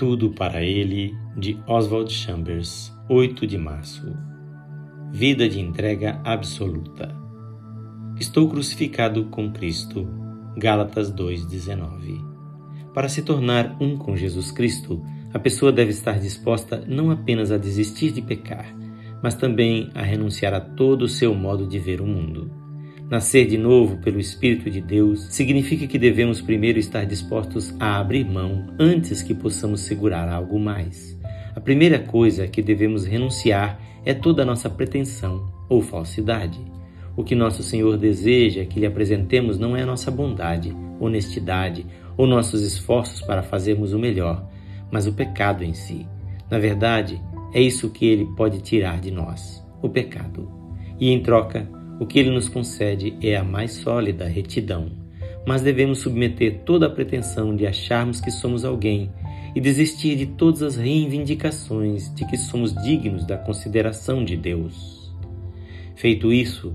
Tudo para Ele, de Oswald Chambers, 8 de março. Vida de entrega absoluta. Estou crucificado com Cristo. Gálatas 2,19. Para se tornar um com Jesus Cristo, a pessoa deve estar disposta não apenas a desistir de pecar, mas também a renunciar a todo o seu modo de ver o mundo. Nascer de novo pelo Espírito de Deus significa que devemos primeiro estar dispostos a abrir mão antes que possamos segurar algo mais. A primeira coisa que devemos renunciar é toda a nossa pretensão ou falsidade. O que nosso Senhor deseja que lhe apresentemos não é a nossa bondade, honestidade ou nossos esforços para fazermos o melhor, mas o pecado em si. Na verdade, é isso que ele pode tirar de nós, o pecado. E em troca, o que ele nos concede é a mais sólida retidão, mas devemos submeter toda a pretensão de acharmos que somos alguém e desistir de todas as reivindicações de que somos dignos da consideração de Deus. Feito isso,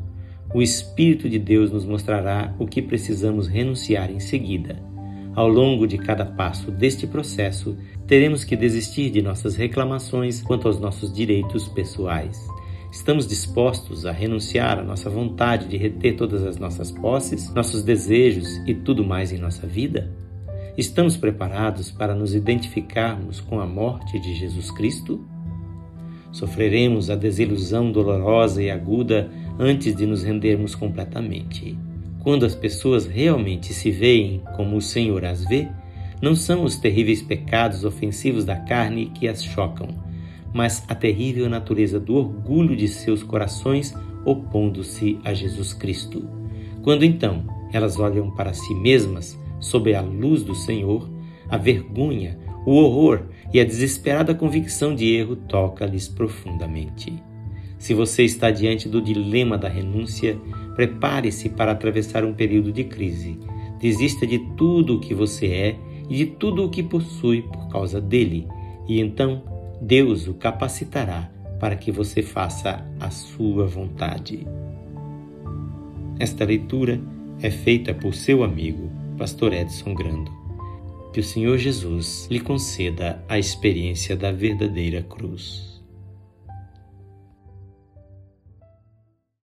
o Espírito de Deus nos mostrará o que precisamos renunciar em seguida. Ao longo de cada passo deste processo, teremos que desistir de nossas reclamações quanto aos nossos direitos pessoais Estamos dispostos a renunciar à nossa vontade de reter todas as nossas posses, nossos desejos e tudo mais em nossa vida? Estamos preparados para nos identificarmos com a morte de Jesus Cristo? Sofreremos a desilusão dolorosa e aguda antes de nos rendermos completamente. Quando as pessoas realmente se veem como o Senhor as vê, não são os terríveis pecados ofensivos da carne que as chocam, mas a terrível natureza do orgulho de seus corações opondo-se a Jesus Cristo. Quando então elas olham para si mesmas sob a luz do Senhor, a vergonha, o horror e a desesperada convicção de erro toca-lhes profundamente. Se você está diante do dilema da renúncia, prepare-se para atravessar um período de crise. Desista de tudo o que você é e de tudo o que possui por causa dele, e então Deus o capacitará para que você faça a sua vontade. Esta leitura é feita por seu amigo, Pastor Edson Grando. Que o Senhor Jesus lhe conceda a experiência da verdadeira cruz.